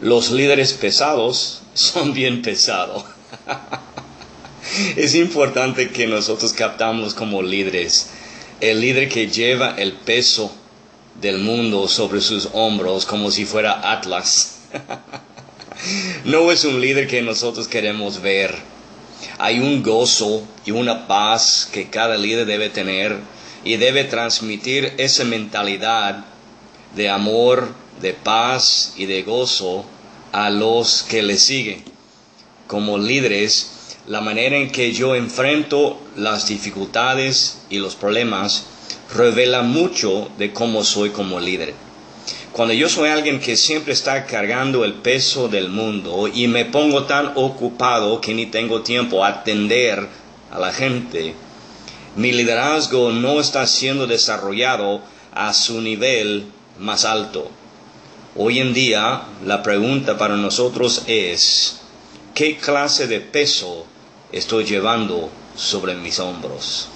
los líderes pesados son bien pesados. es importante que nosotros captamos como líderes el líder que lleva el peso del mundo sobre sus hombros como si fuera Atlas. no es un líder que nosotros queremos ver. Hay un gozo y una paz que cada líder debe tener y debe transmitir esa mentalidad de amor, de paz y de gozo a los que le siguen. Como líderes, la manera en que yo enfrento las dificultades y los problemas revela mucho de cómo soy como líder. Cuando yo soy alguien que siempre está cargando el peso del mundo y me pongo tan ocupado que ni tengo tiempo a atender a la gente, mi liderazgo no está siendo desarrollado a su nivel más alto. Hoy en día la pregunta para nosotros es, ¿qué clase de peso estoy llevando sobre mis hombros?